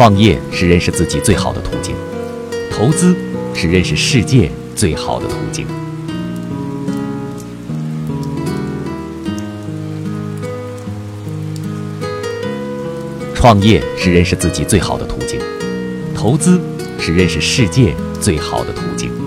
创业是认识自己最好的途径投资是认识世界最好的途径。创业是认识自己最好的途径投资是认识世界最好的途径。